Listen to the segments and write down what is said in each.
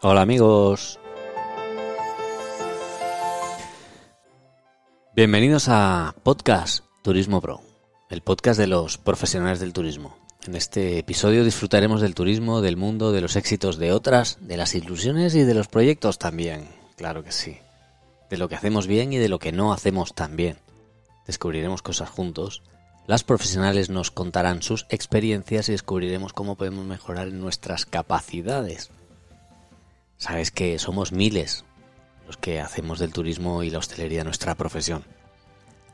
Hola amigos. Bienvenidos a Podcast Turismo Pro, el podcast de los profesionales del turismo. En este episodio disfrutaremos del turismo, del mundo, de los éxitos de otras, de las ilusiones y de los proyectos también, claro que sí. De lo que hacemos bien y de lo que no hacemos tan bien. Descubriremos cosas juntos. Las profesionales nos contarán sus experiencias y descubriremos cómo podemos mejorar nuestras capacidades. Sabes que somos miles los que hacemos del turismo y la hostelería nuestra profesión.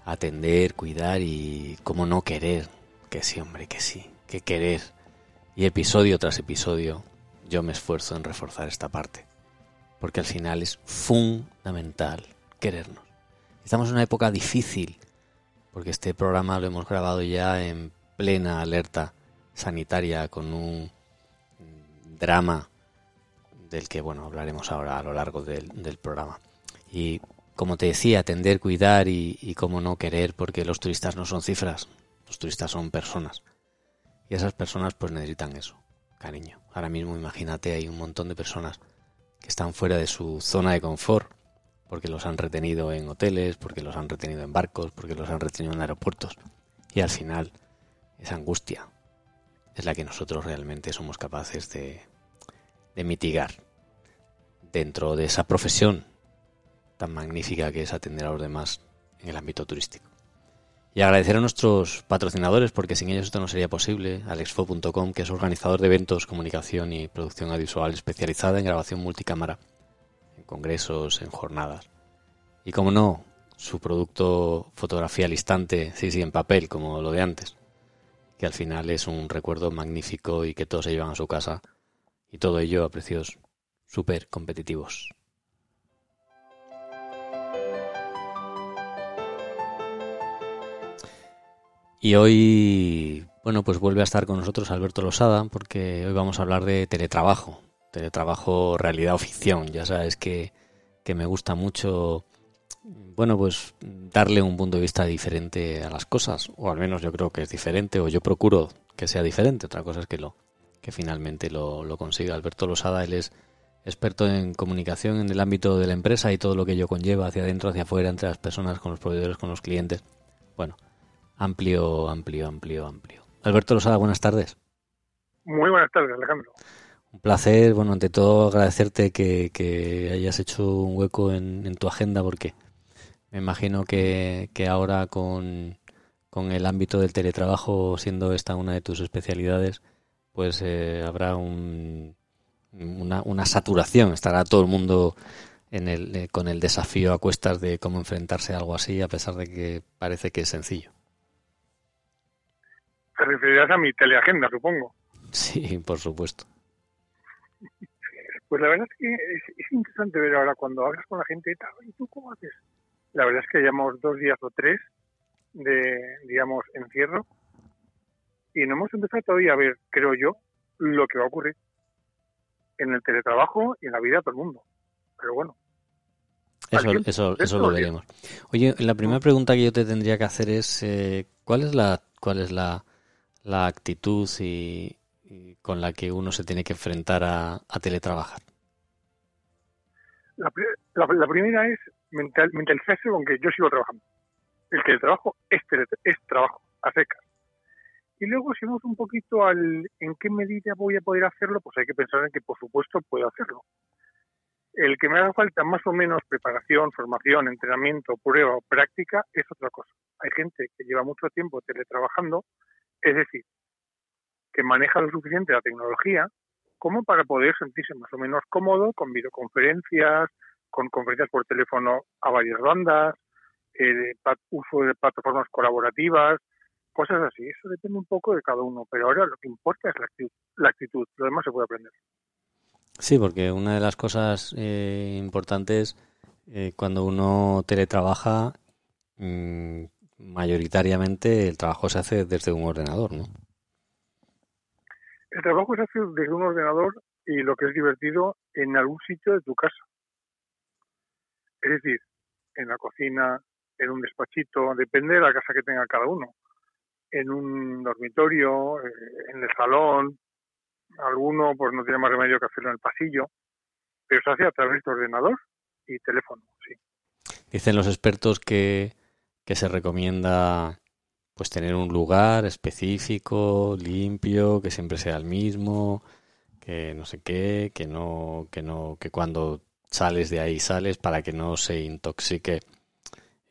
Atender, cuidar y cómo no querer. Que sí, hombre, que sí, que querer. Y episodio tras episodio yo me esfuerzo en reforzar esta parte. Porque al final es fundamental querernos. Estamos en una época difícil porque este programa lo hemos grabado ya en plena alerta sanitaria con un drama del que bueno hablaremos ahora a lo largo del, programa. Y como te decía, atender, cuidar y, cómo no querer, porque los turistas no son cifras, los turistas son personas. Y esas personas pues necesitan eso, cariño. Ahora mismo imagínate, hay un montón de personas que están fuera de su zona de confort, porque los han retenido en hoteles, porque los han retenido en barcos, porque los han retenido en aeropuertos. Y al final, esa angustia es la que nosotros realmente somos capaces de, de mitigar dentro de esa profesión tan magnífica que es atender a los demás en el ámbito turístico. Y agradecer a nuestros patrocinadores porque sin ellos esto no sería posible. Alexfo.com, que es organizador de eventos, comunicación y producción audiovisual especializada en grabación multicámara, en congresos, en jornadas. Y como no, su producto fotografía al instante, sí, sí, en papel, como lo de antes, que al final es un recuerdo magnífico y que todos se llevan a su casa y todo ello a precios súper competitivos. Y hoy, bueno, pues vuelve a estar con nosotros Alberto Losada, porque hoy vamos a hablar de teletrabajo, teletrabajo realidad o ficción. Ya sabes que, que me gusta mucho, bueno, pues darle un punto de vista diferente a las cosas, o al menos yo creo que es diferente, o yo procuro que sea diferente. Otra cosa es que lo, que finalmente lo, lo consiga. Alberto Losada, él es experto en comunicación en el ámbito de la empresa y todo lo que ello conlleva hacia adentro, hacia afuera, entre las personas, con los proveedores, con los clientes. Bueno, amplio, amplio, amplio, amplio. Alberto Losada, buenas tardes. Muy buenas tardes, Alejandro. Un placer, bueno, ante todo agradecerte que, hayas hecho un hueco en, tu agenda porque me imagino que, que ahora con, con el ámbito del teletrabajo, siendo esta una de tus especialidades, pues eh, habrá un, una, una, saturación, estará todo el mundo en el, eh, con el desafío a cuestas de cómo enfrentarse a algo así, a pesar de que parece que es sencillo. Te referirás a mi teleagenda, supongo. Sí, por supuesto. Pues la verdad es que es, interesante ver ahora cuando hablas con la gente, ¿y tú cómo haces? La verdad es que llevamos dos días o tres de, digamos, encierro y no hemos empezado todavía a ver, creo yo, lo que va a ocurrir en el teletrabajo y en la vida de todo el mundo. Pero bueno. Eso, eso, eso lo veremos. Oye, la primera pregunta que yo te tendría que hacer es eh, ¿cuál es la cuál es la, la actitud y, con la que uno se tiene que enfrentar a, a teletrabajar? La, la, primera es mental, mentalizarse con que yo sigo trabajando. El teletrabajo es, es trabajo, a secas. Y luego, si vamos un poquito al en qué medida voy a poder hacerlo, pues hay que pensar en que, por supuesto, puedo hacerlo. El que me haga falta más o menos preparación, formación, entrenamiento, prueba o práctica es otra cosa. Hay gente que lleva mucho tiempo teletrabajando, es decir, que maneja lo suficiente la tecnología como para poder sentirse más o menos cómodo con videoconferencias, con conferencias por teléfono a varias bandas, eh, uso de plataformas colaborativas, cosas así. Eso depende un poco de cada uno, pero ahora lo que importa es la actitud, la actitud. lo demás se puede aprender. Sí, porque una de las cosas eh, importantes eh, cuando uno teletrabaja, mm, mayoritariamente el trabajo se hace desde un ordenador, ¿no? El trabajo se hace desde un ordenador y lo que es divertido en algún sitio de tu casa. Es decir, en la cocina, en un despachito, depende de la casa que tenga cada uno en un dormitorio, eh, en el salón, alguno pues no tiene más remedio que hacerlo en el pasillo, pero se hace a través de ordenador y teléfono, sí. Dicen los expertos que, que se recomienda pues tener un lugar específico, limpio, que siempre sea el mismo, que no sé qué, que no, que no, que cuando sales de ahí sales para que no se intoxique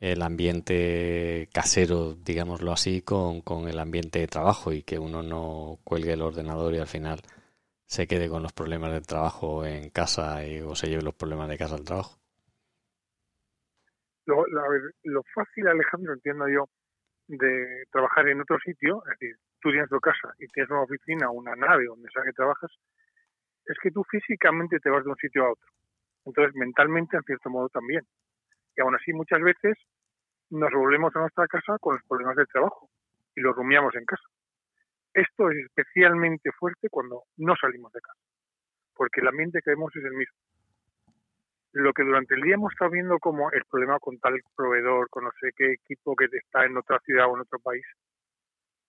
el ambiente casero, digámoslo así, con, con el ambiente de trabajo y que uno no cuelgue el ordenador y al final se quede con los problemas del trabajo en casa y, o se lleve los problemas de casa al trabajo. Lo, fácil, Alejandro, entiendo yo, de trabajar en otro sitio, es decir, tú tienes tu casa y tienes una oficina, una nave donde sea que trabajas, es que tú físicamente te vas de un sitio a otro. Entonces, mentalmente, en cierto modo, también. Y aún así, muchas veces nos volvemos a nuestra casa con los problemas del trabajo y los rumiamos en casa. Esto es especialmente fuerte cuando no salimos de casa, porque el ambiente que vemos es el mismo. Lo que durante el día hemos estado viendo como el problema con tal proveedor, con no sé qué equipo que está en otra ciudad o en otro país,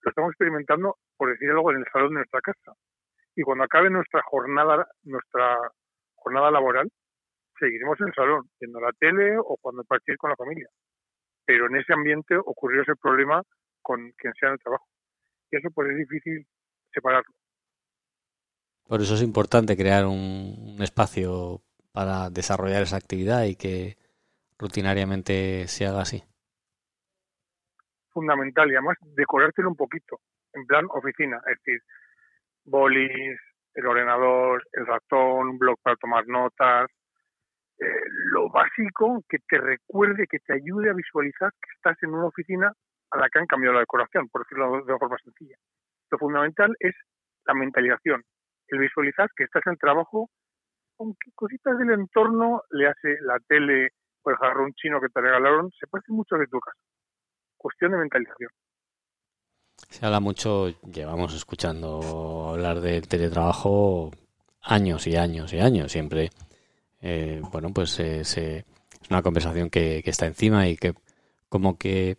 lo estamos experimentando, por decir algo, en el salón de nuestra casa. Y cuando acabe nuestra jornada, nuestra jornada laboral, seguiremos en el salón, viendo la tele o cuando partir con la familia. Pero en ese ambiente ocurrió ese problema con quien sea en el trabajo. Y eso pues es difícil separarlo. Por eso es importante crear un, espacio para desarrollar esa actividad y que rutinariamente se haga así. Fundamental y además decorártelo un poquito, en plan oficina, es decir, bolis, el ordenador, el ratón, un blog para tomar notas, eh, lo básico que te recuerde, que te ayude a visualizar que estás en una oficina a la que han cambiado la decoración, por decirlo de forma sencilla. Lo fundamental es la mentalización, el visualizar que estás en el trabajo, aunque cositas del entorno le hace la tele o el jarrón chino que te regalaron, se parece mucho de tu casa. Cuestión de mentalización. Se habla mucho, llevamos escuchando hablar del teletrabajo años y años y años, siempre eh, bueno, pues eh, es una conversación que, está encima y que como que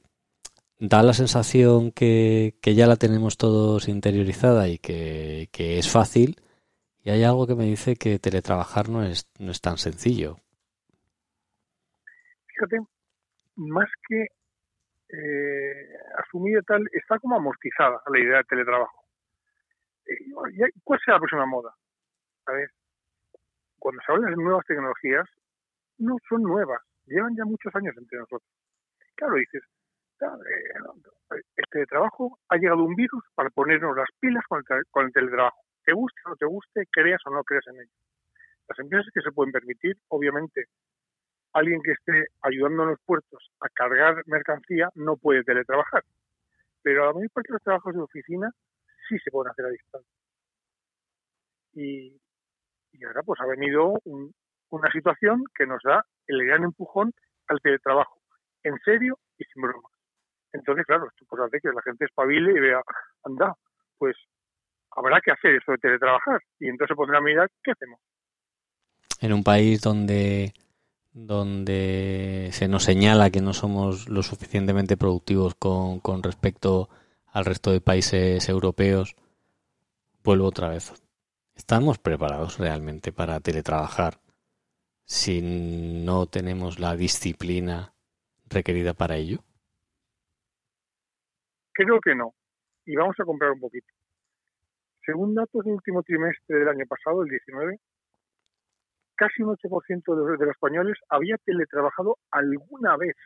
da la sensación que, ya la tenemos todos interiorizada y que, es fácil. Y hay algo que me dice que teletrabajar no es, no es tan sencillo. Fíjate, más que eh, asumida tal, está como amortizada la idea de teletrabajo. Eh, ¿Cuál será la próxima moda? A ver, cuando se habla de nuevas tecnologías, no son nuevas, llevan ya muchos años entre nosotros. Claro, dices, eh, este trabajo ha llegado un virus para ponernos las pilas con el, teletrabajo. Te guste o no te guste, creas o no creas en ello. Las empresas que se pueden permitir, obviamente, alguien que esté ayudando en los puertos a cargar mercancía no puede teletrabajar. Pero la mayor parte de los trabajos de oficina sí se pueden hacer a distancia. Y y ahora pues ha venido una situación que nos da el gran empujón al teletrabajo, en serio y sin broma. Entonces, claro, esto pues hace que la gente espabile y vea, anda, pues habrá que hacer eso de teletrabajar. Y entonces se pondrá a mirar qué hacemos. En un país donde donde se nos señala que no somos lo suficientemente productivos con, con respecto al resto de países europeos, vuelvo otra vez ¿Estamos preparados realmente para teletrabajar si no tenemos la disciplina requerida para ello? Creo que no. Y vamos a comprar un poquito. Según datos del último trimestre del año pasado, el 19, casi un 8% de los españoles había teletrabajado alguna vez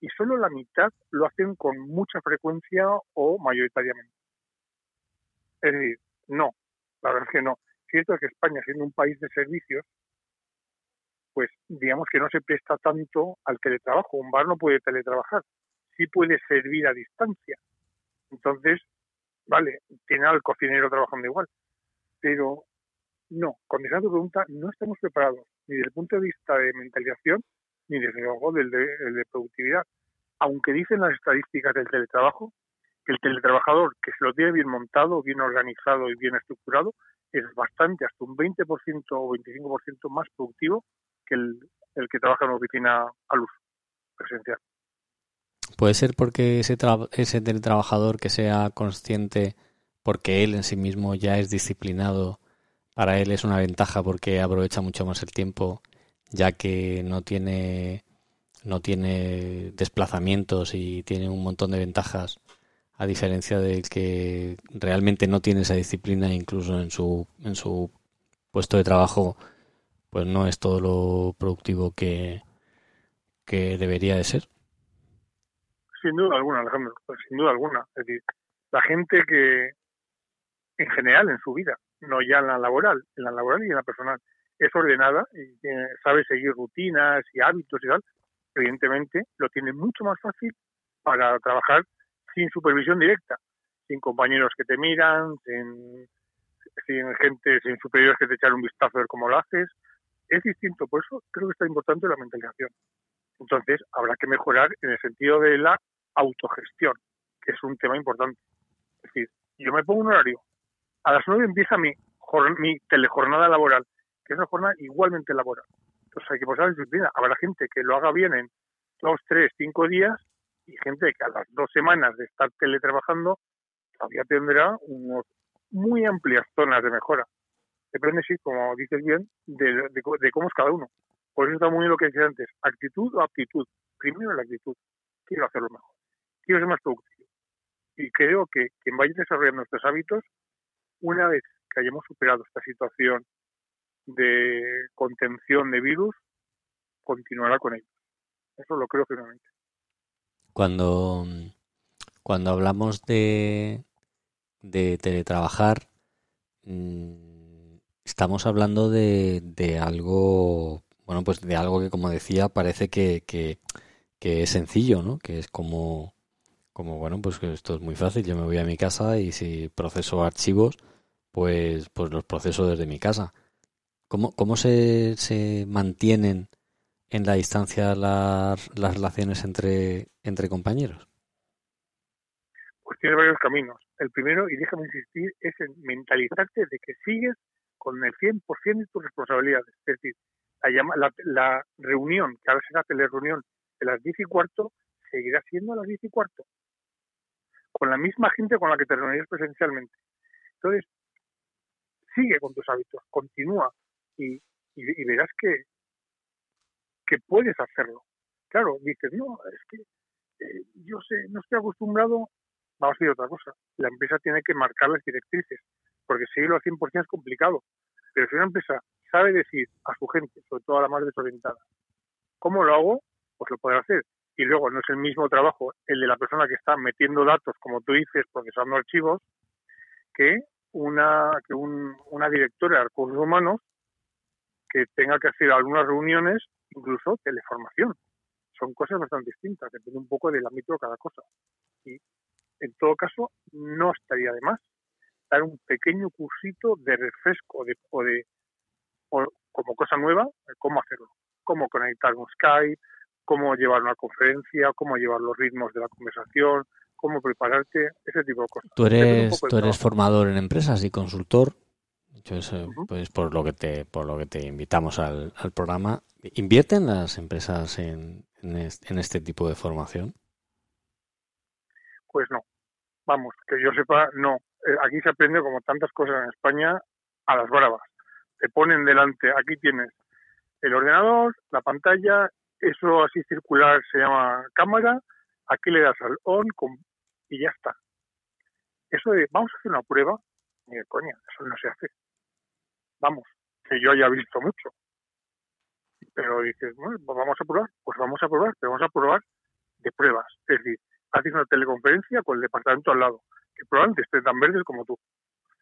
y solo la mitad lo hacen con mucha frecuencia o mayoritariamente. Es decir, no, la verdad es que no. Cierto es que España, siendo un país de servicios, pues digamos que no se presta tanto al teletrabajo. Un bar no puede teletrabajar, sí puede servir a distancia. Entonces, vale, tiene al cocinero trabajando igual. Pero no, contestando tu pregunta, no estamos preparados ni desde el punto de vista de mentalización ni desde luego del de productividad. Aunque dicen las estadísticas del teletrabajo el teletrabajador que se lo tiene bien montado, bien organizado y bien estructurado, es bastante, hasta un 20% o 25% más productivo que el, que trabaja en una oficina a luz presencial. Puede ser porque ese, ese teletrabajador que sea consciente, porque él en sí mismo ya es disciplinado para él es una ventaja porque aprovecha mucho más el tiempo, ya que no tiene no tiene desplazamientos y tiene un montón de ventajas a diferencia del que realmente no tiene esa disciplina incluso en su en su puesto de trabajo pues no es todo lo productivo que, que debería de ser. Sin duda alguna, Alejandro, pues sin duda alguna. Es decir, la gente que en general en su vida, no ya en la laboral, en la laboral y en la personal, es ordenada y sabe seguir rutinas y hábitos y tal, evidentemente lo tiene mucho más fácil para trabajar sin supervisión directa, sin compañeros que te miran, sin, gente, sin superiores que te echan un vistazo a ver cómo lo haces. Es distinto, por eso creo que está importante la mentalización. Entonces, habrá que mejorar en el sentido de la autogestión, que es un tema importante. Es decir, yo me pongo un horario, a las nueve empieza mi, mi telejornada laboral, que es una jornada igualmente laboral. Entonces hay que pasar la disciplina. Habrá gente que lo haga bien en dos, tres, cinco días y gente que a las dos semanas de estar teletrabajando todavía tendrá unos muy amplias zonas de mejora. Depende, sí, como dices bien, de, de cómo es cada uno. Por eso está muy bien lo que decía antes, actitud o aptitud. Primero la actitud. Quiero hacerlo mejor. Quiero ser más productivo. Y creo que quien vaya desarrollando estos hábitos, una vez que hayamos superado esta situación de contención de virus, continuará con ellos. Eso lo creo firmemente. Cuando, cuando hablamos de, de teletrabajar, mm, estamos hablando de, de algo bueno, pues de algo que, como decía, parece que, que, es sencillo, ¿no? Que es como, como, bueno, pues que esto es muy fácil. Yo me voy a mi casa y si proceso archivos, pues, pues los proceso desde mi casa. ¿Cómo, cómo se, se mantienen en la distancia las, las relaciones entre, entre compañeros? Pues tiene varios caminos. El primero, y déjame insistir, es en mentalizarte de que sigues con el 100% de tus responsabilidades. Es decir, la, la, reunión, que ahora será telereunión de las 10 y cuarto, seguirá siendo a las 10 y cuarto, con la misma gente con la que te reunirías presencialmente. Entonces, sigue con tus hábitos, continúa y, y, verás que, que puedes hacerlo. Claro, dices, no, es que eh, yo sé, no estoy acostumbrado, vamos a decir otra cosa, la empresa tiene que marcar las directrices, porque seguirlo al 100% es complicado, pero si una empresa sabe decir a su gente, sobre todo a la más desorientada, ¿cómo lo hago? Pues lo puede hacer. Y luego no es el mismo trabajo el de la persona que está metiendo datos, como tú dices, procesando archivos, que una, que una directora de recursos humanos que tenga que hacer algunas reuniones, incluso teleformación. Son cosas bastante distintas, depende un poco del ámbito de cada cosa. Y en todo caso, no estaría de más dar un pequeño cursito de refresco de, o de como cosa nueva, cómo hacerlo, cómo conectar un Skype, cómo llevar una conferencia, cómo llevar los ritmos de la conversación, cómo prepararte, ese tipo de cosas. Tú eres, tú eres formador en empresas y consultor. Pues por lo que te por lo que te invitamos al, al programa, ¿invierten las empresas en, en, este tipo de formación? Pues no. Vamos, que yo sepa, no. Eh, aquí se aprende como tantas cosas en España a las bravas te ponen delante, aquí tienes el ordenador, la pantalla, eso así circular se llama cámara, aquí le das al on y ya está. Eso de, vamos a hacer una prueba, ni de coña, eso no se hace. Vamos, que yo haya visto mucho. Pero dices, bueno, pues vamos a probar, pues vamos a probar, pero vamos a probar de pruebas. Es decir, haces una teleconferencia con el departamento al lado, que probablemente estén tan verdes como tú.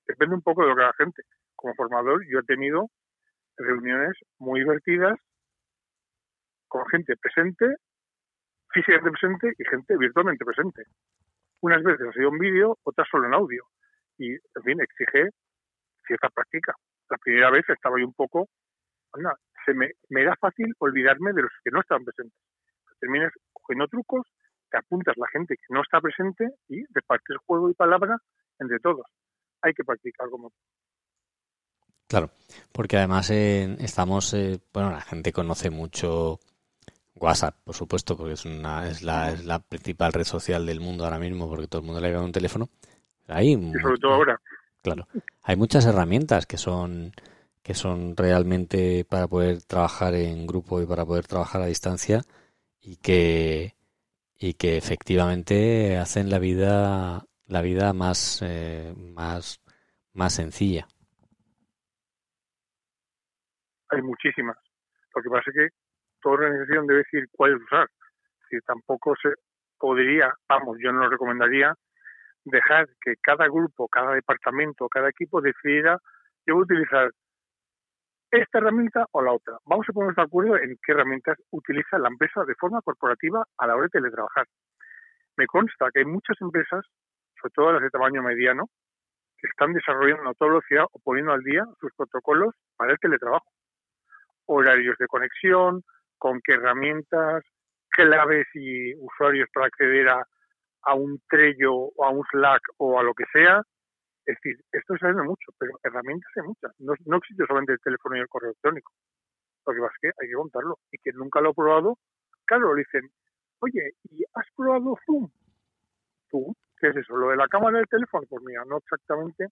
Depende un poco de lo que la gente como formador yo he tenido reuniones muy divertidas con gente presente, físicamente presente y gente virtualmente presente. Unas veces ha sido en vídeo, otras solo en audio. Y, en fin, exige cierta práctica. La primera vez estaba yo un poco, anda, se me, me era fácil olvidarme de los que no estaban presentes. Terminas cogiendo trucos, te apuntas la gente que no está presente y repartes juego y palabra entre todos. Hay que practicar como Claro, porque además eh, estamos, eh, bueno, la gente conoce mucho WhatsApp, por supuesto, porque es una es la, es la principal red social del mundo ahora mismo, porque todo el mundo le da un teléfono. Ahí, y sobre todo ahora. Claro. Hay muchas herramientas que son que son realmente para poder trabajar en grupo y para poder trabajar a distancia y que y que efectivamente hacen la vida la vida más eh, más más sencilla. Hay muchísimas. Lo que pasa es que toda organización debe decir cuál usar. Si tampoco se podría, vamos, yo no lo recomendaría dejar que cada grupo, cada departamento, cada equipo decidiera yo utilizar esta herramienta o la otra. Vamos a ponernos de acuerdo en qué herramientas utiliza la empresa de forma corporativa a la hora de teletrabajar. Me consta que hay muchas empresas, sobre todo las de tamaño mediano, que están desarrollando a toda velocidad o poniendo al día sus protocolos para el teletrabajo. Horarios de conexión, con qué herramientas, claves y usuarios para acceder a, a un Trello o a un Slack o a lo que sea, es decir, esto se hace mucho, pero herramientas hay muchas. No, no existe solamente el teléfono y el correo electrónico. Lo que pasa es que hay que contarlo. Y quien nunca lo ha probado, claro, le dicen, oye, ¿y has probado Zoom? ¿Zoom? ¿Qué es eso? ¿Lo de la cámara del teléfono? Pues mira, no exactamente,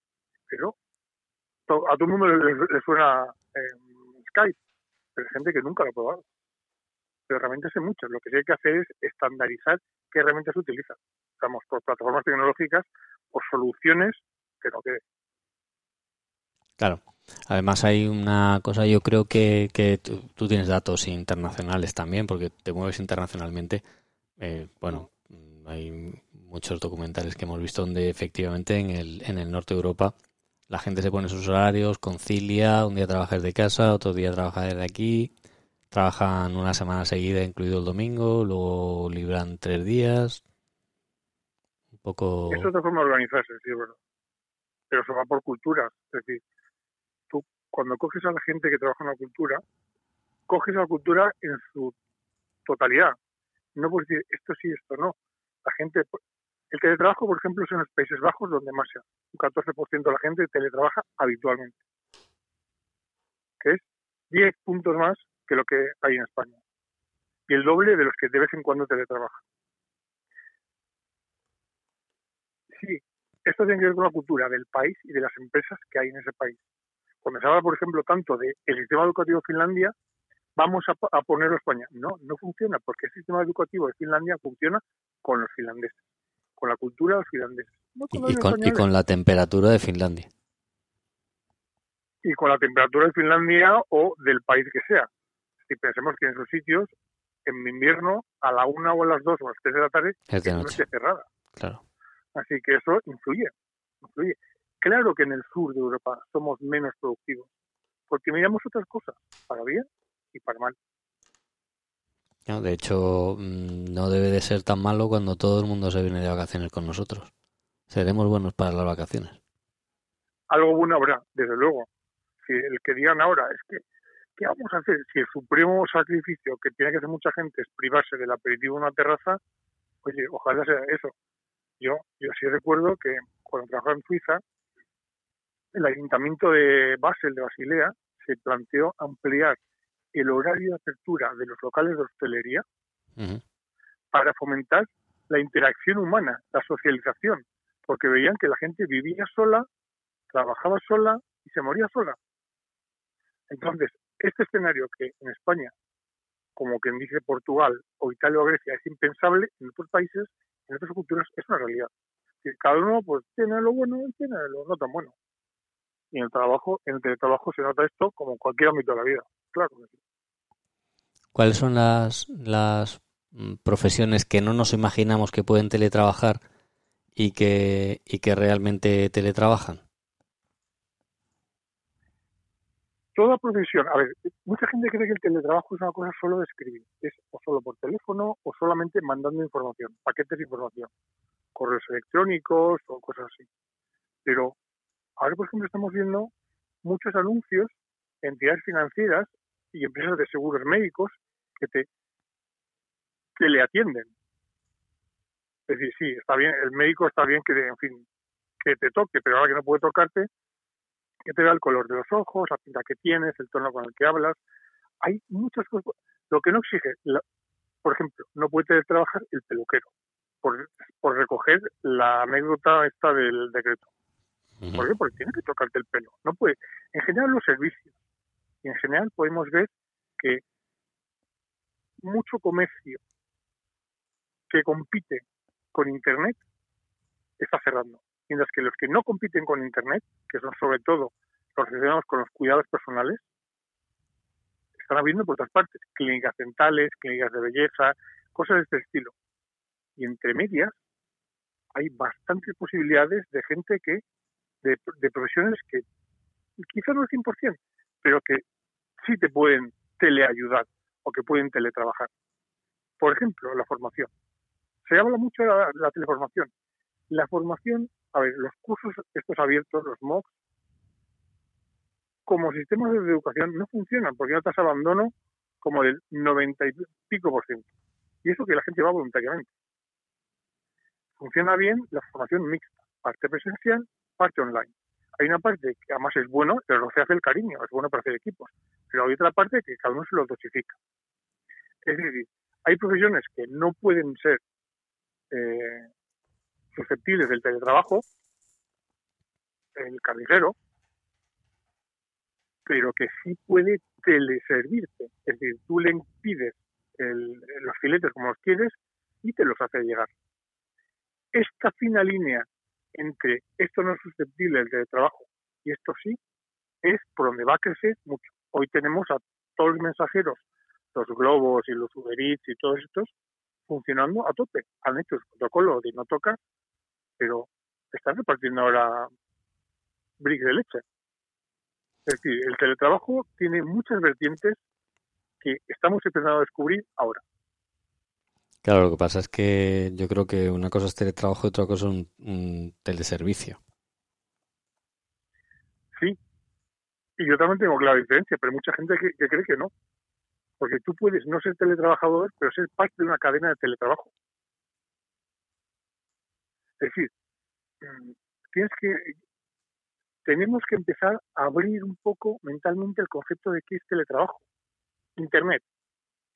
pero a todo el mundo le, suena eh, Skype, pero hay gente que nunca lo ha probado. Pero herramientas hay muchas. Lo que sí hay que hacer es estandarizar qué herramientas se utilizan. Estamos por plataformas tecnológicas, por soluciones que no quede. Claro. Además hay una cosa, yo creo que, que tú, tienes datos internacionales también, porque te mueves internacionalmente. Eh, bueno, hay muchos documentales que hemos visto donde efectivamente en el, en el norte de Europa la gente se pone sus horarios, concilia, un día trabaja desde casa, otro día trabaja desde aquí, trabajan una semana seguida, incluido el domingo, luego libran tres días. Un poco... Es otra forma de organizarse, sí, verdad pero se va por cultura. Es decir, tú cuando coges a la gente que trabaja en la cultura, coges a la cultura en su totalidad. No puedes decir esto sí, esto no. La gente, el teletrabajo, por ejemplo, es en los Países Bajos donde más sea. Un 14% de la gente teletrabaja habitualmente. Que es 10 puntos más que lo que hay en España. Y el doble de los que de vez en cuando teletrabajan. Sí, esto tiene que ver con la cultura del país y de las empresas que hay en ese país. Cuando se habla, por ejemplo, tanto del sistema educativo de Finlandia, vamos a, ponerlo a España. No, no funciona, porque el sistema educativo de Finlandia funciona con los finlandeses, con la cultura de los finlandeses. y, con, la temperatura de Finlandia. Y con la temperatura de Finlandia o del país que sea. Si pensemos que en esos sitios, en invierno, a la una o a las dos o a las tres de la tarde, es noche cerrada. Claro. Así que eso influye, influye. Claro que en el sur de Europa somos menos productivos, porque miramos otras cosas, para bien y para mal. de hecho, mm, no debe de ser tan malo cuando todo el mundo se viene de vacaciones con nosotros. Seremos buenos para las vacaciones. Algo bueno habrá, desde luego. Si el que digan ahora es que, ¿qué vamos a hacer? Si el supremo sacrificio que tiene que hacer mucha gente es privarse del aperitivo en una terraza, oye, ojalá sea eso. Yo, yo sí recuerdo que cuando trabajaba en Suiza, el ayuntamiento de Basel, de Basilea, se planteó ampliar el horario de apertura de los locales de hostelería para fomentar la interacción humana, la socialización, porque veían que la gente vivía sola, trabajaba sola y se moría sola. Entonces, este escenario que en España, como quien dice Portugal o Italia o Grecia, es impensable, en otros países en otras culturas es una realidad. Cada uno pues tiene lo bueno y tiene lo no tan bueno. Y en el trabajo, en el teletrabajo se nota esto como en cualquier ámbito de la vida. Claro ¿Cuáles son las, las mm, profesiones que no nos imaginamos que pueden teletrabajar y que, y que realmente teletrabajan? Toda profesión, a ver, mucha gente cree que el teletrabajo es una cosa solo de escribir, es o solo por teléfono o solamente mandando información, paquetes de información, correos electrónicos o cosas así. Pero ahora, por ejemplo, estamos viendo muchos anuncios, entidades financieras y empresas de seguros médicos que te que le atienden. Es decir, sí, está bien, el médico está bien que, en fin, que te toque, pero ahora que no puede tocarte, que te da el color de los ojos, la pinta que tienes, el tono con el que hablas. Hay muchas cosas. Lo que no exige, por ejemplo, no puede trabajar el peluquero por, por recoger la anécdota esta del decreto. ¿Por qué? Porque tiene que tocarte el pelo. No puede. En general los servicios. Y en general podemos ver que mucho comercio que compite con Internet está cerrando. Mientras que los que no compiten con Internet, que son sobre todo los relacionados con los cuidados personales, están abriendo por otras partes. Clínicas dentales, clínicas de belleza, cosas de este estilo. Y entre medias hay bastantes posibilidades de gente que, de, de profesiones que quizás no el 100%, pero que sí te pueden teleayudar o que pueden teletrabajar. Por ejemplo, la formación. Se habla mucho de la, teleformación. La formación, a ver, los cursos estos abiertos, los MOOCs, como sistemas de educación no funcionan porque hay una tasa de abandono como del 90 y pico por ciento. Y eso que la gente va voluntariamente. Funciona bien la formación mixta, parte presencial, parte online. Hay una parte que además es bueno, pero lo que hace el cariño, es bueno para hacer equipos. Pero hay otra parte que cada uno se lo dosifica. Es decir, hay profesiones que no pueden ser eh, susceptibles del teletrabajo, el carnicero, pero que sí puede teleservirte. Es decir, tú le impides los filetes como los quieres y te los hace llegar. Esta fina línea entre esto no es susceptible del teletrabajo y esto sí, es por donde va a crecer mucho. Hoy tenemos a todos los mensajeros, los globos y los Uber y todos estos, funcionando a tope. Han hecho el protocolo de no toca, pero están repartiendo ahora bricks de leche. Es decir, el teletrabajo tiene muchas vertientes que estamos empezando a descubrir ahora. Claro, lo que pasa es que yo creo que una cosa es teletrabajo y otra cosa es un, teleservicio. Sí, y yo también tengo clara diferencia, pero hay mucha gente que cree que no. Porque tú puedes no ser teletrabajador, pero ser parte de una cadena de teletrabajo. Es decir, mm, tienes que tenemos que empezar a abrir un poco mentalmente el concepto de qué es teletrabajo. Internet.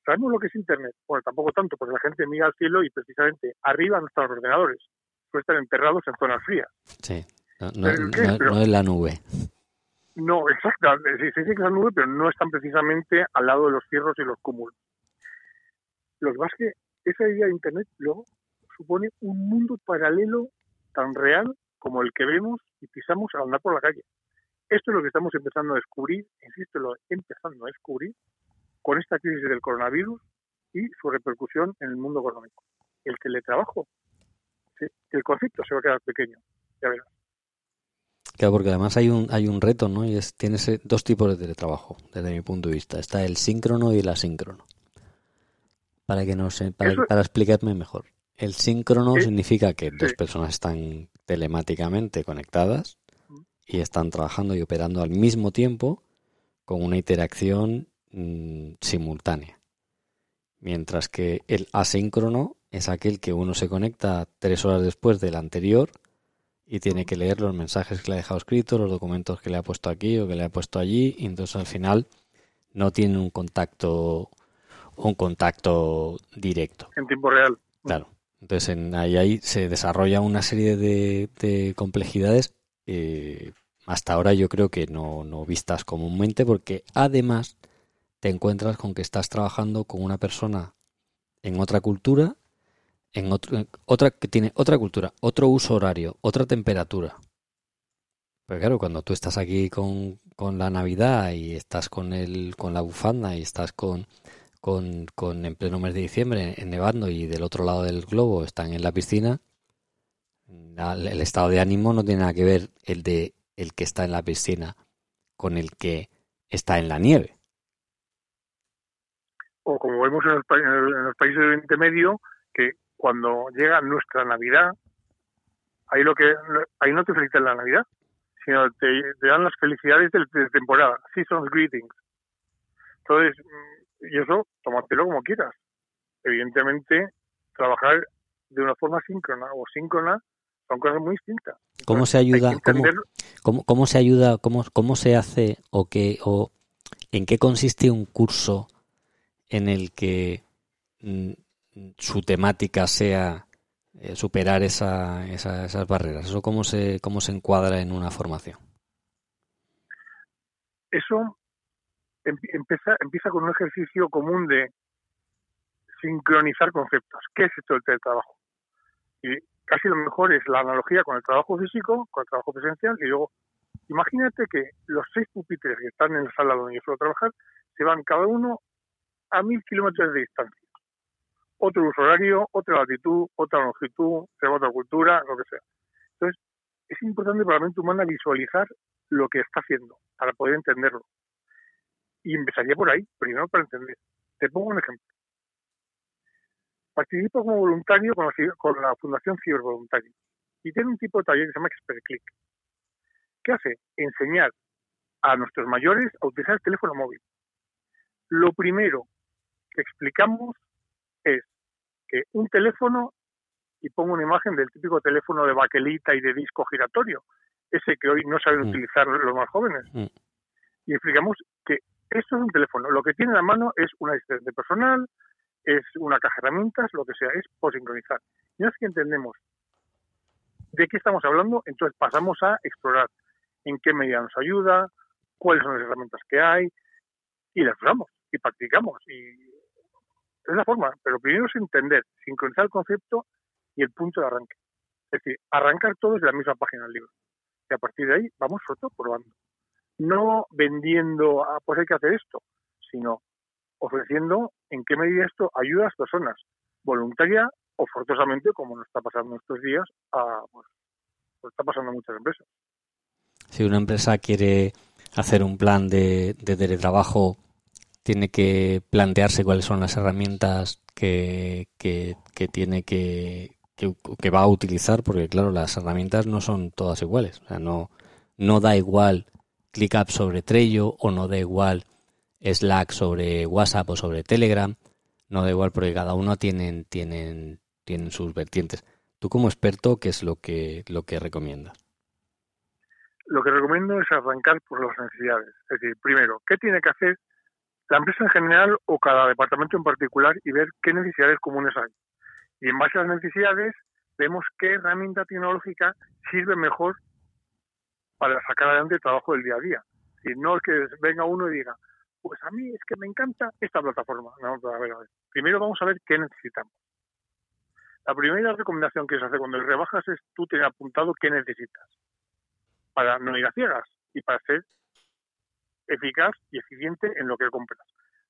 ¿Sabemos lo que es Internet? Bueno, tampoco tanto, porque la gente mira al cielo y precisamente arriba no están los ordenadores. Pueden estar enterrados en zonas frías. Sí, no, es la nube. No, exacto. Se dice que es la nube, pero no están precisamente al lado de los cierros y los cúmulos. Lo que pasa es que esa idea de Internet luego supone un mundo paralelo tan real como el que vemos y pisamos al andar por la calle. Esto es lo que estamos empezando a descubrir, insisto, lo empezando a descubrir con esta crisis del coronavirus y su repercusión en el mundo económico. El teletrabajo, el concepto se va a quedar pequeño, ya verás. Claro, porque además hay un, hay un reto, ¿no? Y es, tienes dos tipos de teletrabajo, desde mi punto de vista. Está el síncrono y el asíncrono. Para que no sé, para, para explicarme mejor. El síncrono significa que dos personas están telemáticamente conectadas y están trabajando y operando al mismo tiempo con una interacción mm, simultánea. Mientras que el asíncrono es aquel que uno se conecta tres horas después del anterior y tiene que leer los mensajes que le ha dejado escrito, los documentos que le ha puesto aquí o que le ha puesto allí, y entonces al final no tiene un contacto un contacto directo. En tiempo real. Claro. Entonces en, ahí, ahí se desarrolla una serie de, complejidades eh, hasta ahora yo creo que no, no vistas comúnmente porque además te encuentras con que estás trabajando con una persona en otra cultura en, otro, otra que tiene otra cultura, otro uso horario, otra temperatura. Pero claro, cuando tú estás aquí con, con la Navidad y estás con el, con la bufanda y estás con, con, con en pleno mes de diciembre en, nevando y del otro lado del globo están en la piscina, el estado de ánimo no tiene nada que ver el de el que está en la piscina con el que está en la nieve. O como vemos en los, en los países de Oriente Medio, que cuando llega nuestra Navidad, ahí lo que ahí no te felicitan la Navidad, sino te, dan las felicidades de, de, temporada, season's greetings. Entonces, y eso, tómatelo como quieras. Evidentemente, trabajar de una forma síncrona o síncrona son cosas muy distintas. ¿Cómo se ayuda? Cómo, cómo, se ayuda? Cómo, ¿Cómo se hace o qué o en qué consiste un curso en el que mm, su temática sea eh, superar esa, esas barreras? ¿Eso cómo se, cómo se encuadra en una formación? Eso empieza, empieza con un ejercicio común de sincronizar conceptos. ¿Qué es esto del teletrabajo? Y casi lo mejor es la analogía con el trabajo físico, con el trabajo presencial, y luego imagínate que los seis pupitres que están en la sala donde yo suelo trabajar se van cada uno a mil kilómetros de distancia. Otro uso horario, otra latitud, otra longitud, otra cultura, lo que sea. Entonces, es importante para la mente humana visualizar lo que está haciendo para poder entenderlo. Y empezaría por ahí, primero para entender. Te pongo un ejemplo. Participo como voluntario con la, con la Fundación Cibervoluntario y tiene un tipo de taller que se llama ExpertClick. ¿Qué hace? Enseñar a nuestros mayores a utilizar el teléfono móvil. Lo primero que explicamos es que un teléfono, y pongo una imagen del típico teléfono de baquelita y de disco giratorio, ese que hoy no saben mm. utilizar los más jóvenes. Mm. Y explicamos que esto es un teléfono. Lo que tiene en la mano es una asistente personal, es una caja de herramientas, lo que sea, es por sincronizar. Y una vez que entendemos de qué estamos hablando, entonces pasamos a explorar en qué medida nos ayuda, cuáles son las herramientas que hay, y las usamos y practicamos. Y es la forma, pero primero es entender, sincronizar el concepto y el punto de arranque. Es decir, arrancar todo desde la misma página del libro. Y a partir de ahí vamos todo probando. No vendiendo, ah, pues hay que hacer esto, sino ofreciendo en qué medida esto ayuda a las personas, voluntaria o forzosamente, como nos está pasando estos días, a, pues, está pasando a muchas empresas. Si una empresa quiere hacer un plan de, teletrabajo, tiene que plantearse cuáles son las herramientas que, que, tiene que, que, va a utilizar, porque claro, las herramientas no son todas iguales. O sea, no, no da igual ClickUp sobre Trello o no da igual Slack sobre WhatsApp o sobre Telegram. No da igual porque cada uno tienen, tienen, tienen sus vertientes. Tú como experto, ¿qué es lo que, lo que recomiendas? Lo que recomiendo es arrancar por las necesidades. Es decir, primero, ¿qué tiene que hacer la empresa en general o cada departamento en particular y ver qué necesidades comunes hay? Y en base a las necesidades, vemos qué herramienta tecnológica sirve mejor para sacar adelante el trabajo del día a día. Y no es que venga uno y diga, pues a mí es que me encanta esta plataforma. Primero vamos a ver qué necesitamos. La primera recomendación que se hace cuando rebajas es tú tener apuntado qué necesitas para no ir a ciegas y para ser eficaz y eficiente en lo que compras.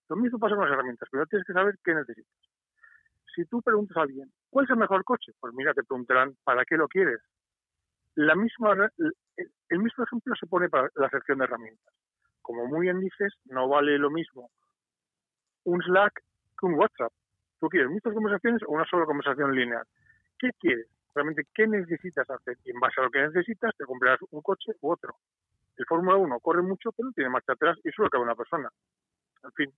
Lo mismo pasa con las herramientas. Primero tienes que saber qué necesitas. Si tú preguntas a alguien, ¿cuál es el mejor coche? Pues mira, te preguntarán, ¿para qué lo quieres? La misma, el mismo ejemplo se pone para la sección de herramientas como muy bien dices, no vale lo mismo un Slack que un WhatsApp. Tú quieres muchas conversaciones o una sola conversación lineal. ¿Qué quieres? Realmente, ¿qué necesitas hacer? Y en base a lo que necesitas, te comprarás un coche u otro. El Fórmula 1 corre mucho, pero no tiene marcha atrás y solo cabe una persona. En fin,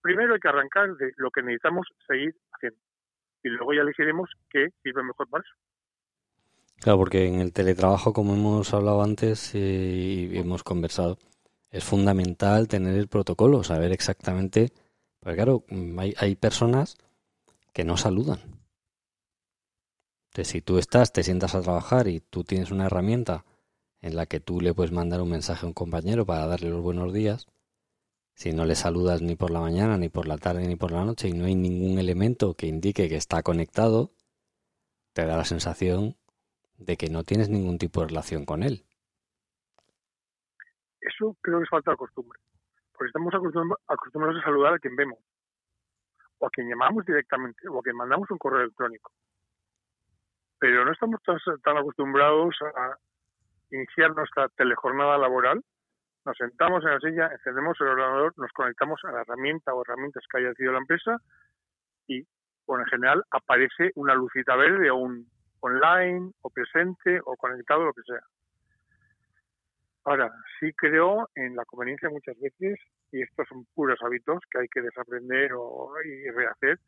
primero hay que arrancar de lo que necesitamos seguir haciendo. Y luego ya elegiremos qué sirve mejor para eso. Claro, porque en el teletrabajo, como hemos hablado antes eh, y hemos conversado, es fundamental tener el protocolo, saber exactamente, porque claro, hay, personas que no saludan. Entonces, si tú estás, te sientas a trabajar y tú tienes una herramienta en la que tú le puedes mandar un mensaje a un compañero para darle los buenos días, si no le saludas ni por la mañana, ni por la tarde, ni por la noche y no hay ningún elemento que indique que está conectado, te da la sensación de que no tienes ningún tipo de relación con él. Eso creo que es falta de costumbre, porque estamos acostumbrados a saludar a quien vemos, o a quien llamamos directamente, o a quien mandamos un correo electrónico. Pero no estamos tan, acostumbrados a iniciar nuestra telejornada laboral, nos sentamos en la silla, encendemos el ordenador, nos conectamos a la herramienta o herramientas que haya decidido la empresa y, bueno, en general aparece una lucita verde o un online o presente o conectado, lo que sea. Ahora, sí creo en la conveniencia muchas veces, y estos son puros hábitos que hay que desaprender o, y rehacer,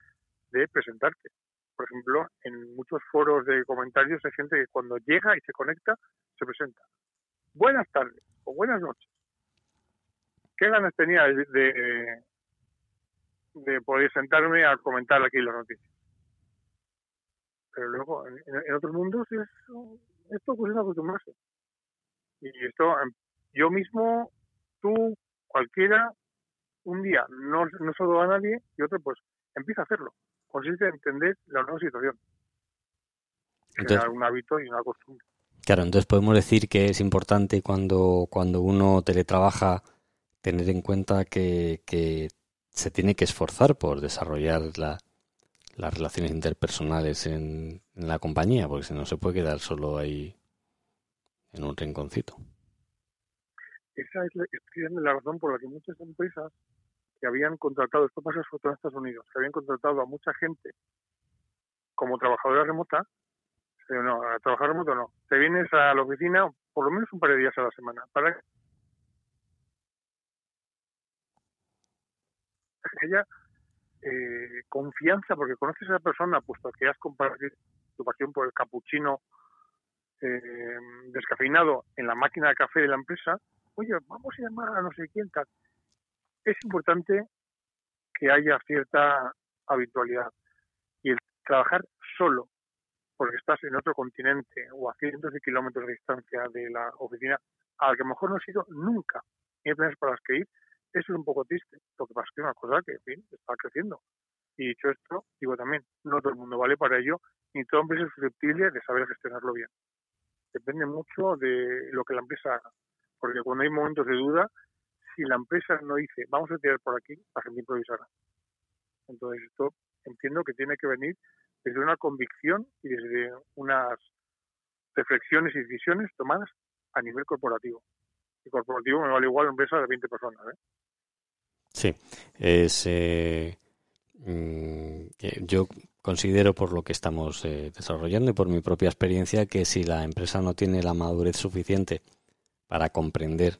de presentarte. Por ejemplo, en muchos foros de comentarios hay gente que cuando llega y se conecta, se presenta. Buenas tardes o buenas noches. ¿Qué ganas tenía de, de poder sentarme a comentar aquí las noticias? Pero luego en, otros mundos es, esto cuestión de acostumbrarse. Y esto, em, yo mismo, tú, cualquiera, un día no, no solo a nadie y otro pues empieza a hacerlo. Consiste en entender la nueva situación. Crear un hábito y una costumbre. Claro, entonces podemos decir que es importante cuando, cuando uno teletrabaja tener en cuenta que, que se tiene que esforzar por desarrollar la, las relaciones interpersonales en, la compañía, porque si no se puede quedar solo ahí en un rinconcito. Esa es la, razón por la que muchas empresas que habían contratado, esto pasa sobre todo en Estados Unidos, que habían contratado a mucha gente como trabajadora remota, no, a trabajar remoto no, te vienes a la oficina por lo menos un par de días a la semana, para que eh, confianza porque conoces a esa persona, puesto que has compartido tu pasión por el capuchino eh, descafeinado en la máquina de café de la empresa, oye, vamos a llamar a no sé quién tal. Es importante que haya cierta habitualidad y el trabajar solo porque estás en otro continente o a cientos de kilómetros de distancia de la oficina a la que mejor no has ido nunca y hay planes para las que ir, eso es un poco triste. Lo que pasa es que es una cosa que, en fin, está creciendo. Y dicho esto, digo también, no todo el mundo vale para ello, ni toda empresa es susceptible de saber gestionarlo bien. Depende mucho de lo que la empresa haga. Porque cuando hay momentos de duda, si la empresa no dice, vamos a tirar por aquí, la gente improvisará. Entonces, esto entiendo que tiene que venir desde una convicción y desde unas reflexiones y decisiones tomadas a nivel corporativo. Y corporativo me vale igual una empresa de 20 personas. ¿eh? Sí, es. Eh, mm, yo considero por lo que estamos eh, desarrollando y por mi propia experiencia que si la empresa no tiene la madurez suficiente para comprender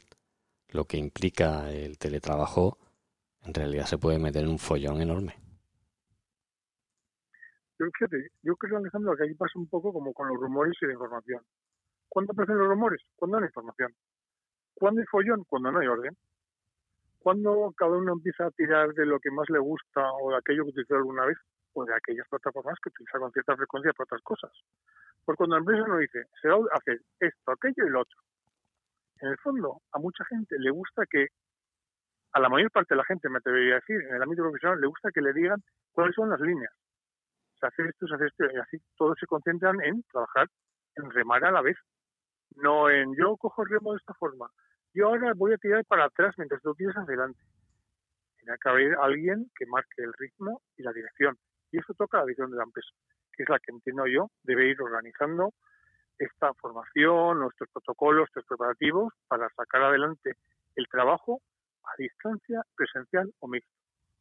lo que implica el teletrabajo, en realidad se puede meter en un follón enorme. Yo, fíjate, yo creo, Alejandro, que ahí pasa un poco como con los rumores y la información. ¿Cuándo aparecen los rumores? Cuando no hay información. ¿Cuándo hay follón? Cuando no hay orden cuando cada uno empieza a tirar de lo que más le gusta o de aquello que utilizó alguna vez o de aquellas plataformas que utiliza con cierta frecuencia para otras cosas. Porque cuando la empresa nos dice, se va a hacer esto, aquello y lo otro, en el fondo a mucha gente le gusta que, a la mayor parte de la gente, me atrevería a decir, en el ámbito profesional, le gusta que le digan cuáles son las líneas. Se hace esto, se hace esto, y así todos se concentran en trabajar, en remar a la vez. No en yo cojo el remo de esta forma, yo ahora voy a tirar para atrás mientras tú tiras adelante. Tiene que haber alguien que marque el ritmo y la dirección. Y eso toca la dirección de la empresa, que es la que entiendo yo debe ir organizando esta formación, nuestros protocolos, nuestros preparativos para sacar adelante el trabajo a distancia, presencial o mixto.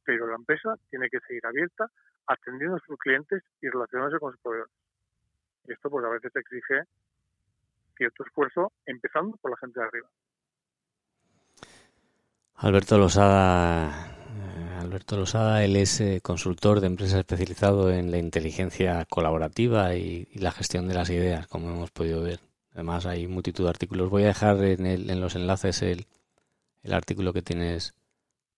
Pero la empresa tiene que seguir abierta, atendiendo a sus clientes y relacionándose con sus proveedores. Y esto pues a veces exige cierto esfuerzo, empezando por la gente de arriba. Alberto Losada, eh, Alberto Losada, él es eh, consultor de empresas especializado en la inteligencia colaborativa y, la gestión de las ideas, como hemos podido ver. Además hay multitud de artículos. Voy a dejar en, el, en los enlaces el, el artículo que tienes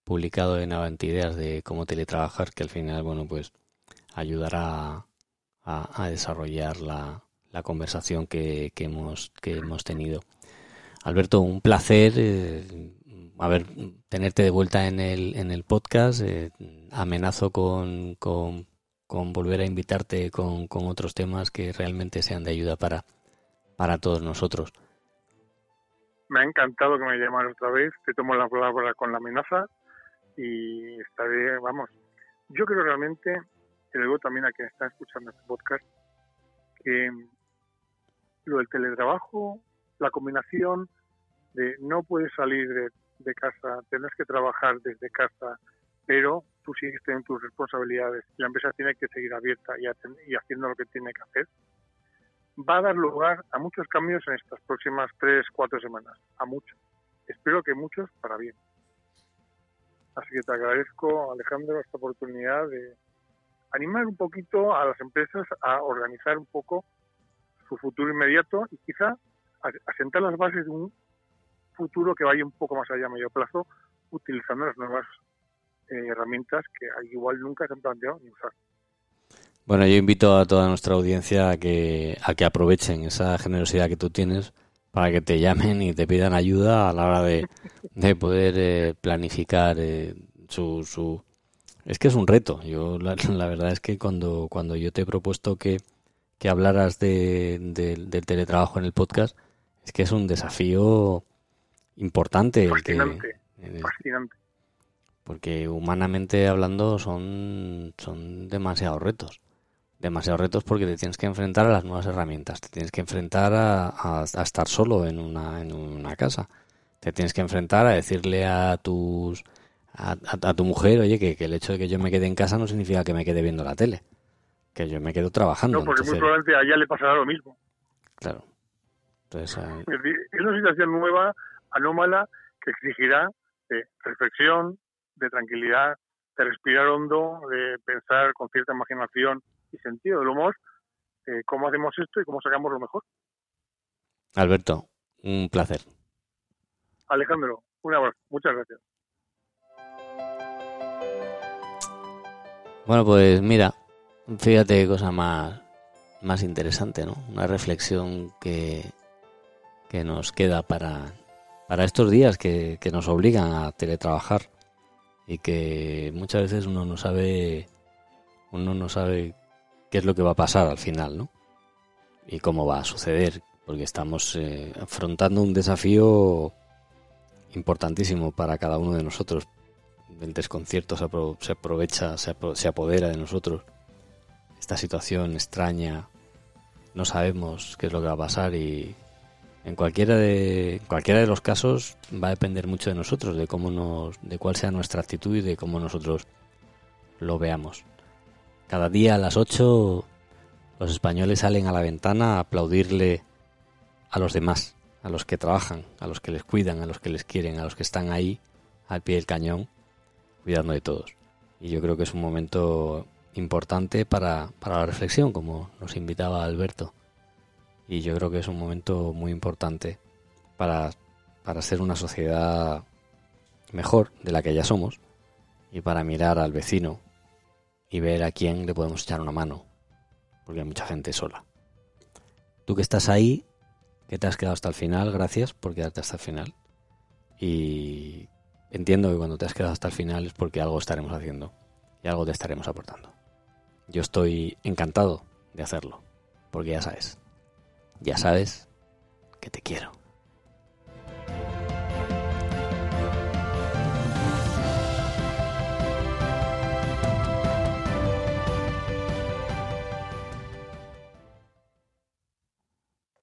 publicado en Avantideas de cómo teletrabajar, que al final, bueno, pues ayudará a, desarrollar la, conversación que, que, hemos, que hemos tenido. Alberto, un placer. Eh, a ver, tenerte de vuelta en el, en el podcast. Eh, amenazo con, con, volver a invitarte con, con, otros temas que realmente sean de ayuda para, para todos nosotros. Me ha encantado que me llamas otra vez. Te tomo la palabra con la amenaza y estaré, vamos. Yo creo realmente, que luego también a quien está escuchando este podcast, que lo del teletrabajo, la combinación de no puedes salir de de casa, tienes que trabajar desde casa, pero tú sigues teniendo tus responsabilidades y la empresa tiene que seguir abierta y, y haciendo lo que tiene que hacer, va a dar lugar a muchos cambios en estas próximas tres, cuatro semanas, a muchos. Espero que muchos para bien. Así que te agradezco, Alejandro, esta oportunidad de animar un poquito a las empresas a organizar un poco su futuro inmediato y quizá asentar las bases de un futuro que vaya un poco más allá a medio plazo, utilizando las nuevas eh, herramientas que igual nunca se han planteado ni usar. Bueno, yo invito a toda nuestra audiencia a que, a que aprovechen esa generosidad que tú tienes para que te llamen y te pidan ayuda a la hora de, de poder eh, planificar eh, su, su... Es que es un reto. Yo la, la, verdad es que cuando, cuando yo te he propuesto que, que hablaras de, de, del teletrabajo en el podcast, es que es un desafío importante. Fascinante, el que, fascinante. Porque humanamente hablando son, son demasiados retos demasiados retos porque te tienes que enfrentar a las nuevas herramientas, te tienes que enfrentar a, a, a, estar solo en una, en una casa, te tienes que enfrentar a decirle a tus a, a tu mujer, oye, que, que, el hecho de que yo me quede en casa no significa que me quede viendo la tele, que yo me quedo trabajando. No, porque entonces, muy probablemente a ella le pasará lo mismo. Claro. Entonces, eh... Es una situación nueva, anómala, que exigirá de reflexión, de tranquilidad, de respirar hondo, de pensar con cierta imaginación y sentido del humor eh, cómo hacemos esto y cómo sacamos lo mejor. Alberto, un placer. Alejandro, un abrazo. Muchas gracias. Bueno, pues mira, fíjate qué cosa más, más interesante, ¿no? Una reflexión que, que nos queda para, para estos días que, que nos obligan a teletrabajar y que muchas veces uno no sabe uno no sabe qué es lo que va a pasar al final, ¿no? Y cómo va a suceder, porque estamos eh, afrontando un desafío importantísimo para cada uno de nosotros. El desconcierto se, apro se aprovecha, se, apro se apodera de nosotros. Esta situación extraña, no sabemos qué es lo que va a pasar y en cualquiera de cualquiera de los casos va a depender mucho de nosotros, de cómo nos, de cuál sea nuestra actitud y de cómo nosotros lo veamos. Cada día a las 8 los españoles salen a la ventana a aplaudirle a los demás, a los que trabajan, a los que les cuidan, a los que les quieren, a los que están ahí al pie del cañón, cuidando de todos. Y yo creo que es un momento importante para, para la reflexión, como nos invitaba Alberto. Y yo creo que es un momento muy importante para, para ser una sociedad mejor de la que ya somos y para mirar al vecino y ver a quién le podemos echar una mano, porque hay mucha gente sola. Tú que estás ahí, que te has quedado hasta el final, gracias por quedarte hasta el final. Y entiendo que cuando te has quedado hasta el final es porque algo estaremos haciendo y algo te estaremos aportando. Yo estoy encantado de hacerlo, porque ya sabes, ya sabes que te quiero.